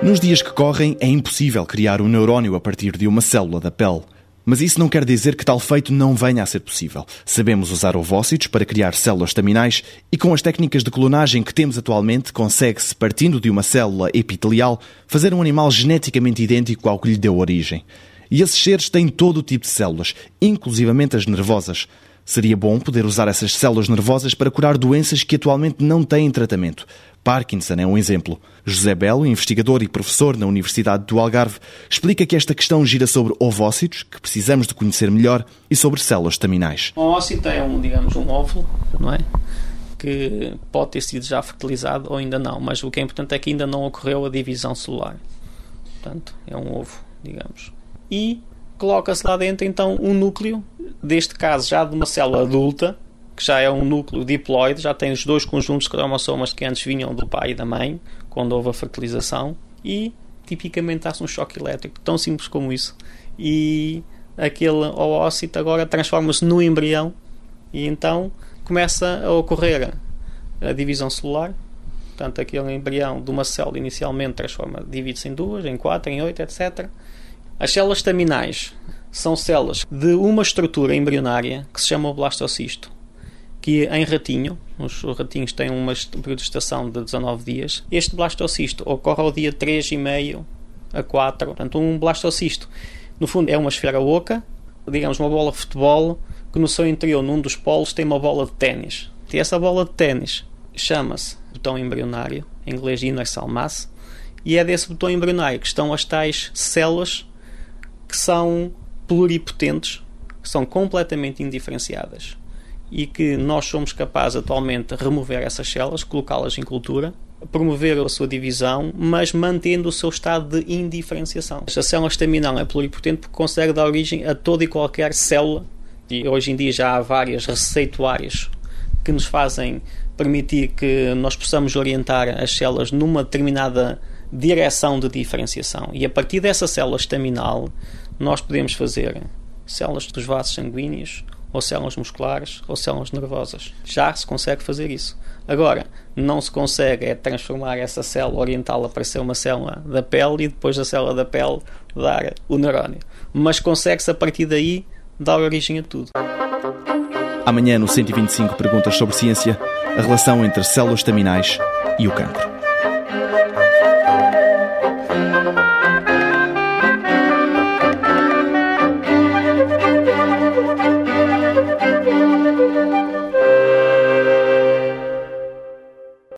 Nos dias que correm, é impossível criar um neurónio a partir de uma célula da pele. Mas isso não quer dizer que tal feito não venha a ser possível. Sabemos usar ovócitos para criar células staminais e com as técnicas de clonagem que temos atualmente, consegue-se, partindo de uma célula epitelial, fazer um animal geneticamente idêntico ao que lhe deu origem. E esses seres têm todo o tipo de células, inclusivamente as nervosas. Seria bom poder usar essas células nervosas para curar doenças que atualmente não têm tratamento. Parkinson é um exemplo. José Belo, investigador e professor na Universidade do Algarve, explica que esta questão gira sobre ovócitos, que precisamos de conhecer melhor, e sobre células staminais. Um ovócito é um, digamos, um óvulo, não é? Que pode ter sido já fertilizado ou ainda não, mas o que é importante é que ainda não ocorreu a divisão celular. Portanto, é um ovo, digamos. E coloca-se lá dentro então um núcleo, deste caso já de uma célula adulta, que já é um núcleo diploide, já tem os dois conjuntos de cromossomas que antes vinham do pai e da mãe, quando houve a fertilização, e tipicamente dá-se um choque elétrico, tão simples como isso. E aquele oócito agora transforma-se no embrião e então começa a ocorrer a divisão celular. Portanto, aquele embrião de uma célula inicialmente transforma, divide-se em duas, em quatro, em oito, etc. As células staminais são células de uma estrutura embrionária que se chama o blastocisto, que em ratinho, os ratinhos têm uma período de estação de 19 dias, este blastocisto ocorre ao dia 3,5 a 4. Portanto, um blastocisto, no fundo, é uma esfera oca, digamos uma bola de futebol, que no seu interior, num dos polos, tem uma bola de ténis. E essa bola de ténis chama-se botão embrionário, em inglês universal mass, e é desse botão embrionário que estão as tais células que são pluripotentes, que são completamente indiferenciadas e que nós somos capazes atualmente de remover essas células, colocá-las em cultura, promover a sua divisão, mas mantendo o seu estado de indiferenciação. A célula estaminal é pluripotente porque consegue dar origem a toda e qualquer célula, e hoje em dia já há várias receituárias que nos fazem permitir que nós possamos orientar as células numa determinada direção de diferenciação. E a partir dessa célula estaminal, nós podemos fazer células dos vasos sanguíneos, ou células musculares, ou células nervosas. Já se consegue fazer isso. Agora, não se consegue é transformar essa célula, orientá-la para ser uma célula da pele e depois da célula da pele dar o neurónio. Mas consegue-se a partir daí dar origem a tudo. Amanhã, no 125 Perguntas sobre Ciência, a relação entre células staminais e o cancro.